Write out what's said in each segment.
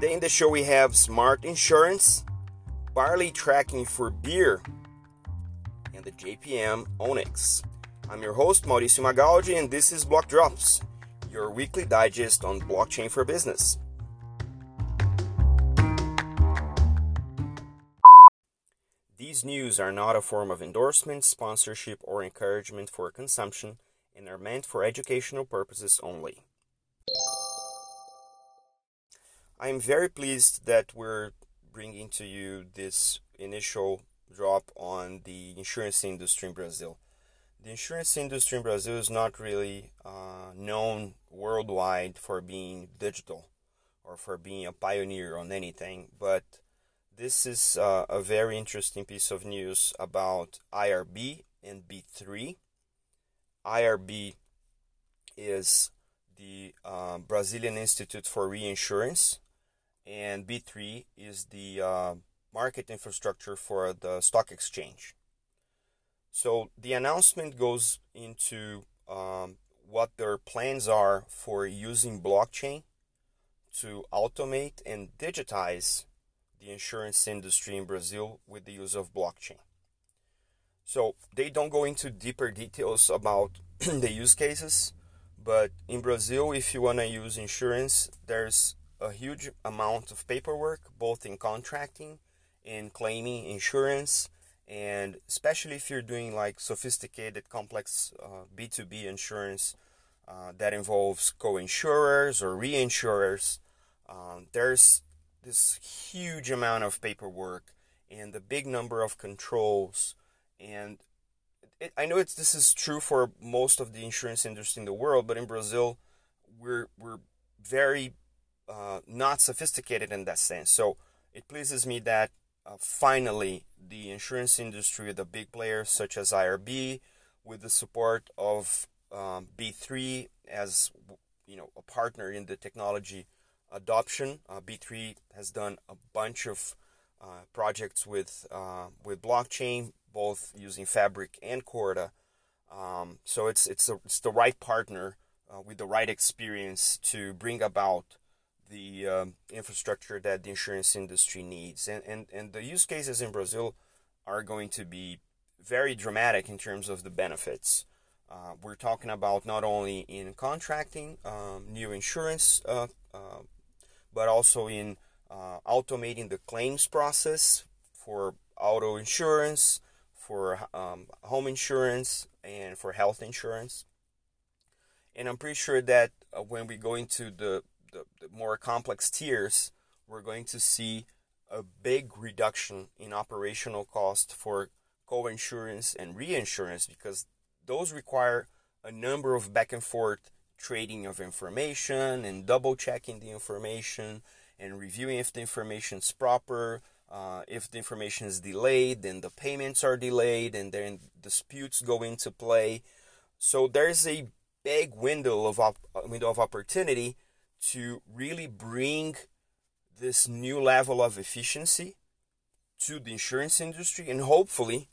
Today in the show we have Smart Insurance, Barley Tracking for Beer, and the JPM Onyx. I'm your host Mauricio Magaldi and this is Block Drops, your weekly digest on blockchain for business. These news are not a form of endorsement, sponsorship, or encouragement for consumption and are meant for educational purposes only. I am very pleased that we're bringing to you this initial drop on the insurance industry in Brazil. The insurance industry in Brazil is not really uh, known worldwide for being digital or for being a pioneer on anything, but this is uh, a very interesting piece of news about IRB and B3. IRB is the uh, Brazilian Institute for Reinsurance, and B3 is the uh, market infrastructure for the stock exchange. So the announcement goes into um, what their plans are for using blockchain to automate and digitize the insurance industry in Brazil with the use of blockchain. So they don't go into deeper details about the use cases, but in Brazil, if you want to use insurance, there's a huge amount of paperwork, both in contracting and claiming insurance, and especially if you're doing like sophisticated, complex uh, B2B insurance uh, that involves co-insurers or reinsurers. Um, there's this huge amount of paperwork and the big number of controls and it, I know it's this is true for most of the insurance industry in the world, but in Brazil, we're we're very uh, not sophisticated in that sense. So it pleases me that uh, finally the insurance industry, the big players such as IRB, with the support of um, B3 as you know a partner in the technology adoption. Uh, B3 has done a bunch of uh, projects with uh, with blockchain, both using Fabric and Corda. Um, so it's it's a, it's the right partner with the right experience to bring about the um, infrastructure that the insurance industry needs. And, and and the use cases in Brazil are going to be very dramatic in terms of the benefits. Uh, we're talking about not only in contracting um, new insurance, uh, uh, but also in uh, automating the claims process for auto insurance, for um, home insurance, and for health insurance. And I'm pretty sure that uh, when we go into the, the, the more complex tiers, we're going to see a big reduction in operational cost for co-insurance and reinsurance because those require a number of back and forth trading of information and double checking the information and reviewing if the information is proper. Uh, if the information is delayed, then the payments are delayed, and then disputes go into play. So there's a big window of op- window of opportunity to really bring this new level of efficiency to the insurance industry, and hopefully,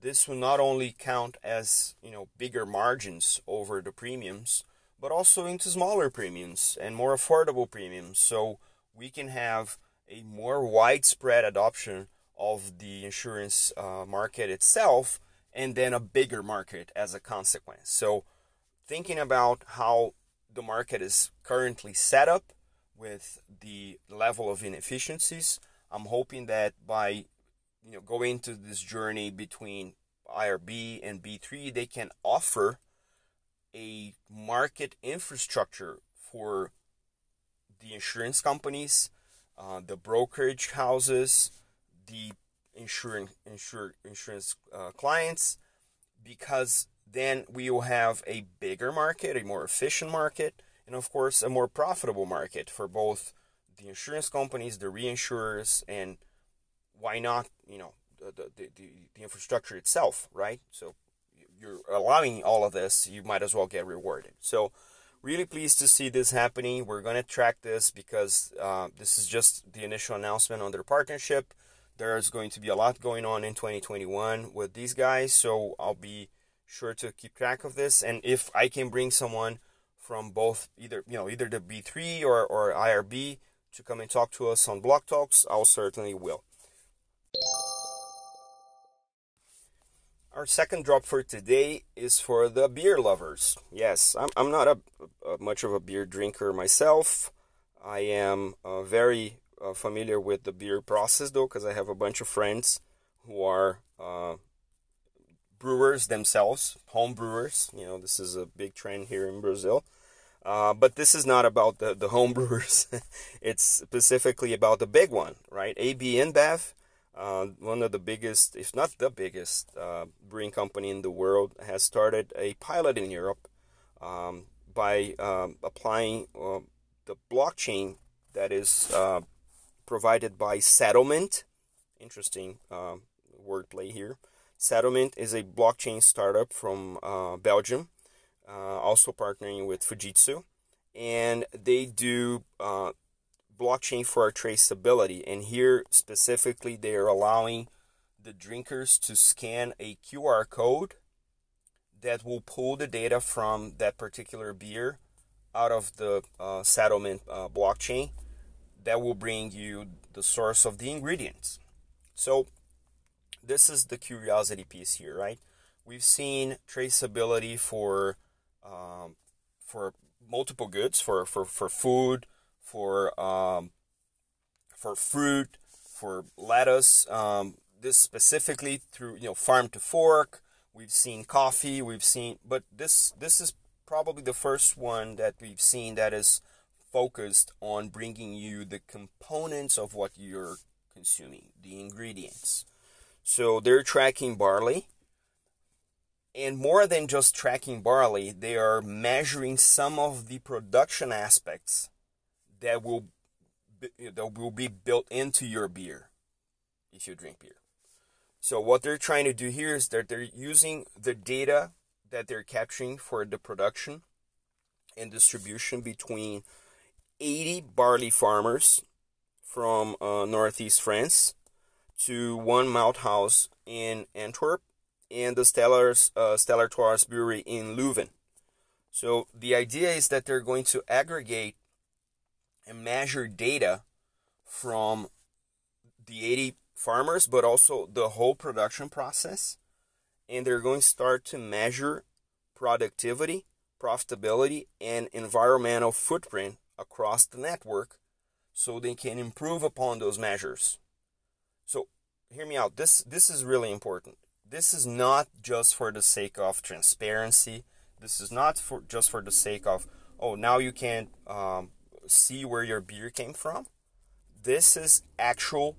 this will not only count as you know bigger margins over the premiums, but also into smaller premiums and more affordable premiums. So we can have a more widespread adoption of the insurance uh, market itself and then a bigger market as a consequence. So, thinking about how the market is currently set up with the level of inefficiencies, I'm hoping that by you know going to this journey between IRB and B3, they can offer a market infrastructure for the insurance companies, uh, the brokerage houses, the insurance insurance uh, clients, because then we will have a bigger market, a more efficient market, and of course a more profitable market for both the insurance companies, the reinsurers, and why not, you know, the, the, the, the infrastructure itself, right? So you're allowing all of this, you might as well get rewarded. So really pleased to see this happening. We're going to track this because uh, this is just the initial announcement on their partnership. There's going to be a lot going on in 2021 with these guys, so I'll be sure to keep track of this. And if I can bring someone from both either you know either the B3 or, or IRB to come and talk to us on Block Talks, I'll certainly will. Our second drop for today is for the beer lovers. Yes, I'm, I'm not a, a much of a beer drinker myself. I am uh, very uh, familiar with the beer process though, because I have a bunch of friends who are uh, brewers themselves, home brewers. You know, this is a big trend here in Brazil. Uh, but this is not about the, the home brewers. it's specifically about the big one, right? AB InBev uh, one of the biggest, if not the biggest, uh, brewing company in the world has started a pilot in Europe um, by um, applying uh, the blockchain that is uh, provided by SettleMint. Interesting um, wordplay here. SettleMint is a blockchain startup from uh, Belgium, uh, also partnering with Fujitsu, and they do blockchain for traceability. And here specifically, they are allowing the drinkers to scan a QR code that will pull the data from that particular beer out of the uh, SettleMint uh, blockchain that will bring you the source of the ingredients. So, this is the curiosity piece here, right? We've seen traceability for um, for multiple goods, for, for, for food, for um, for fruit, for lettuce. Um, this specifically through you know farm to fork. We've seen coffee. We've seen, but this this is probably the first one that we've seen that is focused on bringing you the components of what you're consuming, the ingredients. So they're tracking barley. And more than just tracking barley, they are measuring some of the production aspects that will be, that will be built into your beer if you drink beer. So what they're trying to do here is that they're using the data that they're capturing for the production and distribution between 80 barley farmers from uh, northeast France to one malt house in Antwerp and the Stellars, uh, Stella Artois Brewery in Leuven. So the idea is that they're going to aggregate and measure data from the 80 farmers, but also the whole production process. And they're going to start to measure productivity, profitability, and environmental footprint across the network so they can improve upon those measures. So, hear me out. This, this is really important. This is not just for the sake of transparency. This is not for just for the sake of, oh, now you can um, see where your beer came from. This is actual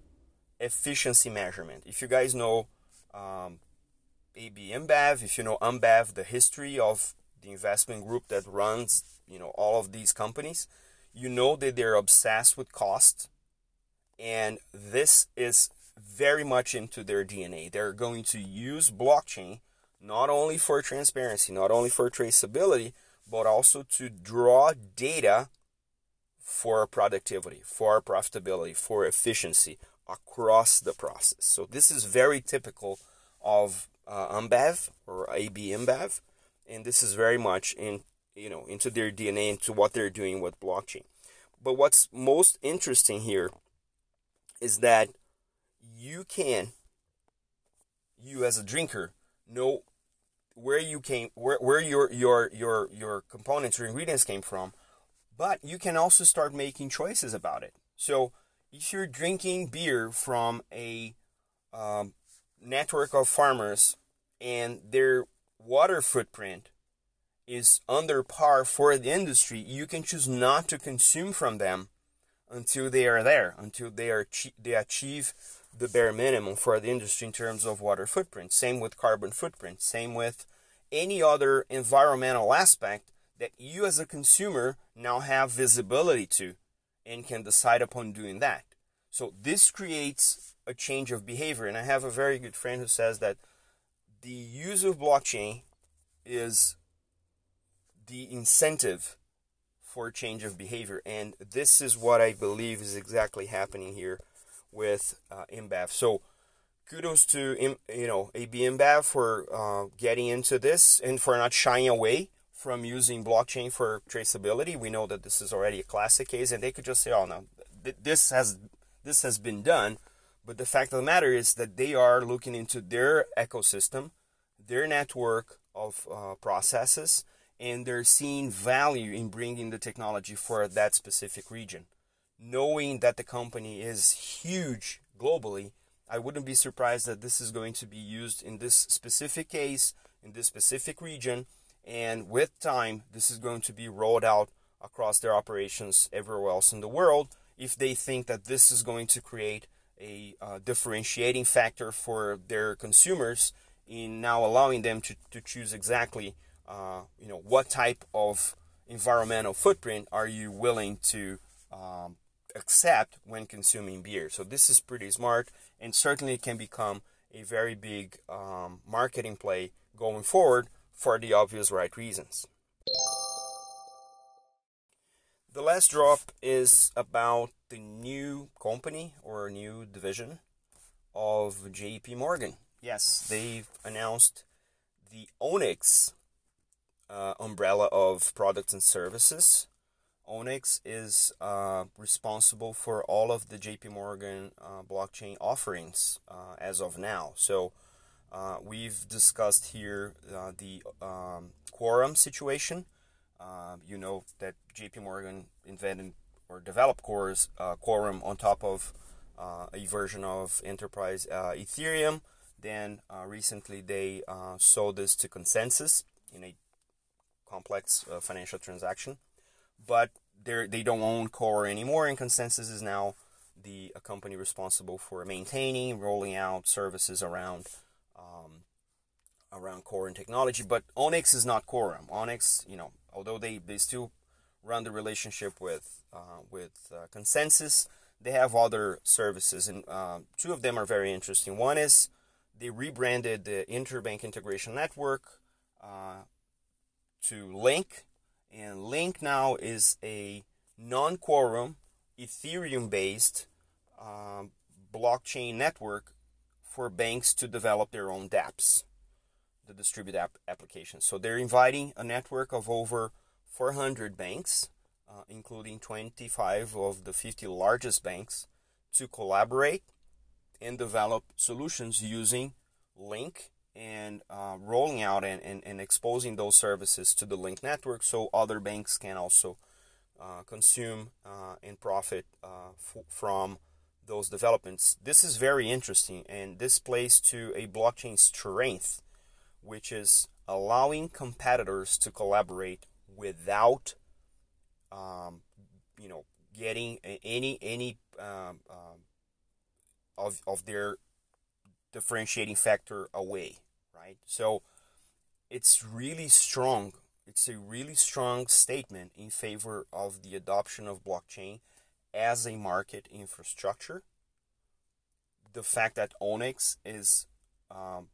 efficiency measurement. If you guys know um, AB InBev, if you know InBev, the history of the investment group that runs, you know, all of these companies, you know that they're obsessed with cost, and this is very much into their DNA. They're going to use blockchain not only for transparency, not only for traceability, but also to draw data for productivity, for profitability, for efficiency across the process. So this is very typical of uh, InBev or AB InBev, and this is very much in you know into their DNA, into what they're doing with blockchain. But what's most interesting here is that you can, you as a drinker, know where you came, where, where your your your your components or ingredients came from but you can also start making choices about it. So if you're drinking beer from a um, network of farmers and their water footprint is under par for the industry, you can choose not to consume from them until they are there, until they are they achieve the bare minimum for the industry in terms of water footprint. Same with carbon footprint. Same with any other environmental aspect that you as a consumer now have visibility to and can decide upon doing that. So this creates a change of behavior. And I have a very good friend who says that the use of blockchain is the incentive for change of behavior. And this is what I believe is exactly happening here with uh, InBev. So kudos to you know AB InBev for uh, getting into this and for not shying away from using blockchain for traceability. We know that this is already a classic case, and they could just say, "Oh no, this has this has been done, but the fact of the matter is that they are looking into their ecosystem, their network of uh, processes, and they're seeing value in bringing the technology for that specific region. Knowing that the company is huge globally, I wouldn't be surprised that this is going to be used in this specific case, in this specific region, and with time, this is going to be rolled out across their operations everywhere else in the world if they think that this is going to create a uh, differentiating factor for their consumers in now allowing them to, to choose exactly uh, you know what type of environmental footprint are you willing to um, accept when consuming beer so this is pretty smart and certainly can become a very big um, marketing play going forward for the obvious right reasons the last drop is about the new company or new division of JP Morgan. Yes, they've announced the Onyx uh, umbrella of products and services. Onyx is uh, responsible for all of the JP Morgan uh, blockchain offerings uh, as of now. So uh, we've discussed here uh, the um, quorum situation um, you know that JP Morgan invented or developed Cores, uh, Quorum on top of uh, a version of Enterprise uh, Ethereum. Then uh, recently they uh, sold this to ConsenSys in a complex uh, financial transaction. But they they don't own Core anymore, and ConsenSys is now the a company responsible for maintaining, rolling out services around um, around core and technology. But Onyx is not Quorum. Onyx, you know, although they, they still run the relationship with uh, with uh, ConsenSys, they have other services, and uh, two of them are very interesting. One is they rebranded the Interbank Integration Network uh, to Link, and Link now is a non-quorum Ethereum-based um, blockchain network for banks to develop their own dApps the distributed app applications. So they're inviting a network of over 400 banks, uh, including 25 of the 50 largest banks, to collaborate and develop solutions using Link and uh, rolling out and, and, and, exposing those services to the Link network so other banks can also uh, consume uh, and profit uh, f- from those developments. This is very interesting and this plays to a blockchain strength which is allowing competitors to collaborate without, um, you know, getting any any um, um, of of their differentiating factor away, right? So it's really strong. It's a really strong statement in favor of the adoption of blockchain as a market infrastructure. The fact that Onyx is um,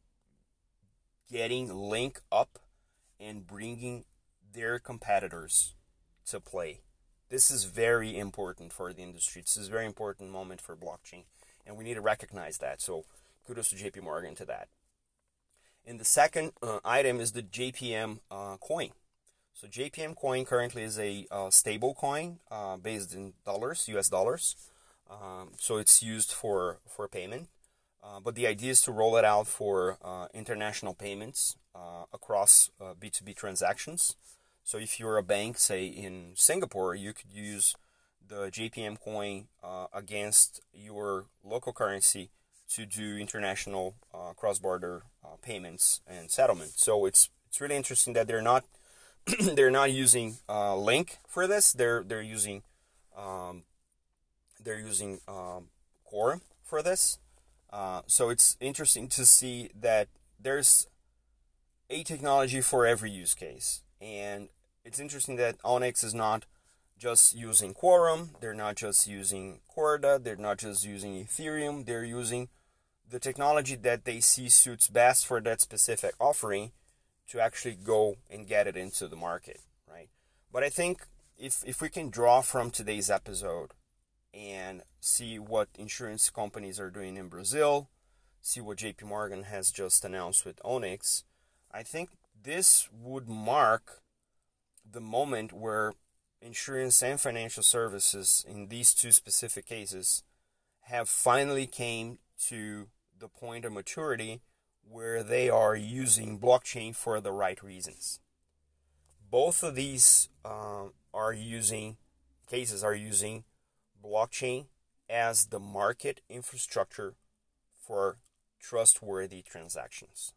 getting Link up and bringing their competitors to play. This is very important for the industry. This is a very important moment for blockchain, and we need to recognize that. So, kudos to JP Morgan to that. And the second uh, item is the JPM uh, coin. So JPM coin currently is a uh, stable coin uh, based in dollars, US dollars. Um, so it's used for for payment. Uh, but the idea is to roll it out for uh, international payments across B2B uh, transactions. So if you're a bank, say in Singapore, you could use the JPM coin against your local currency to do international cross-border payments and settlement. So it's it's really interesting that they're not they're not using Link for this. They're they're using um, they're using um, Core for this. Uh, so it's interesting to see that there's a technology for every use case. And it's interesting that Onyx is not just using Quorum, they're not just using Corda, they're not just using Ethereum, they're using the technology that they see suits best for that specific offering to actually go and get it into the market, right? But I think if, if we can draw from today's episode and see what insurance companies are doing in Brazil, see what JP Morgan has just announced with Onyx, I think this would mark the moment where insurance and financial services in these two specific cases have finally came to the point of maturity where they are using blockchain for the right reasons. Both of these uh, are using cases are using blockchain as the market infrastructure for trustworthy transactions.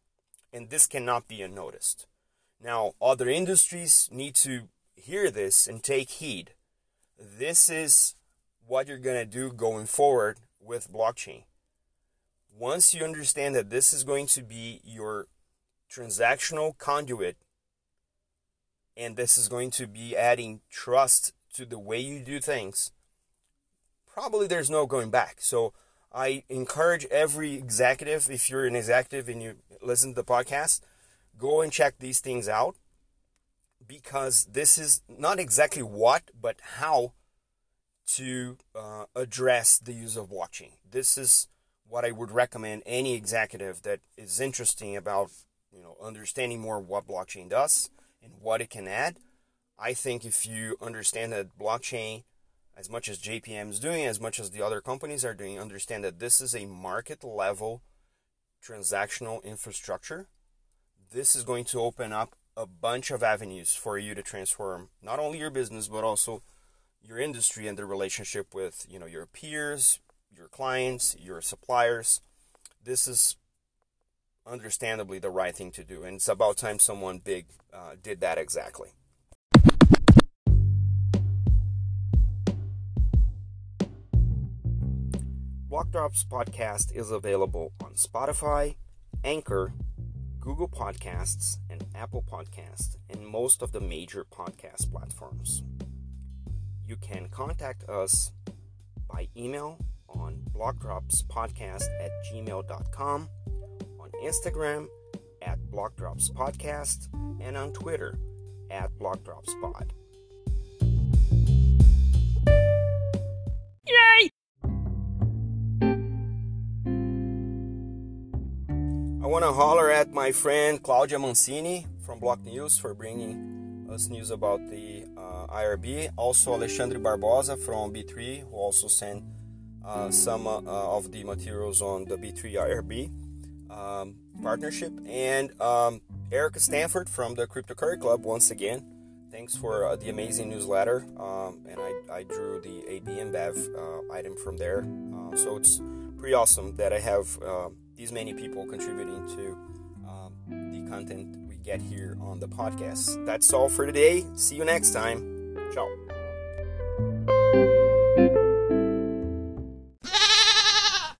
And this cannot be unnoticed. Now, other industries need to hear this and take heed. This is what you're going to do going forward with blockchain. Once you understand that this is going to be your transactional conduit and this is going to be adding trust to the way you do things, probably there's no going back. So I encourage every executive, if you're an executive and you listen to the podcast, go and check these things out because this is not exactly what, but how to uh, address the use of blockchain. This is what I would recommend any executive that is interesting about you know understanding more what blockchain does and what it can add. I think if you understand that blockchain, as much as JPM is doing, as much as the other companies are doing, understand that this is a market level transactional infrastructure. This is going to open up a bunch of avenues for you to transform not only your business but also your industry and the relationship with you know your peers, your clients, your suppliers. This is understandably the right thing to do, and it's about time someone big uh, did that exactly. Blockdrops podcast is available on Spotify, Anchor, Google Podcasts, and Apple Podcasts, and most of the major podcast platforms. You can contact us by email on blockdropspodcast at gmail.com, on Instagram at blockdropspodcast, and on Twitter at blockdropspod. Yay! I want to holler at my friend Claudia Mancini from Block News for bringing us news about the uh, IRB. Also, Alexandre Barbosa from B3, who also sent some uh, of the materials on the B3 IRB um, partnership. And um, Erica Stanford from the Crypto Curry Club, once again. Thanks for uh, the amazing newsletter. Um, and I, I, drew the AB InBev uh, item from there. Uh, so it's pretty awesome that I have these many people contributing to um, the content we get here on the podcast. That's all for today. See you next time. Ciao.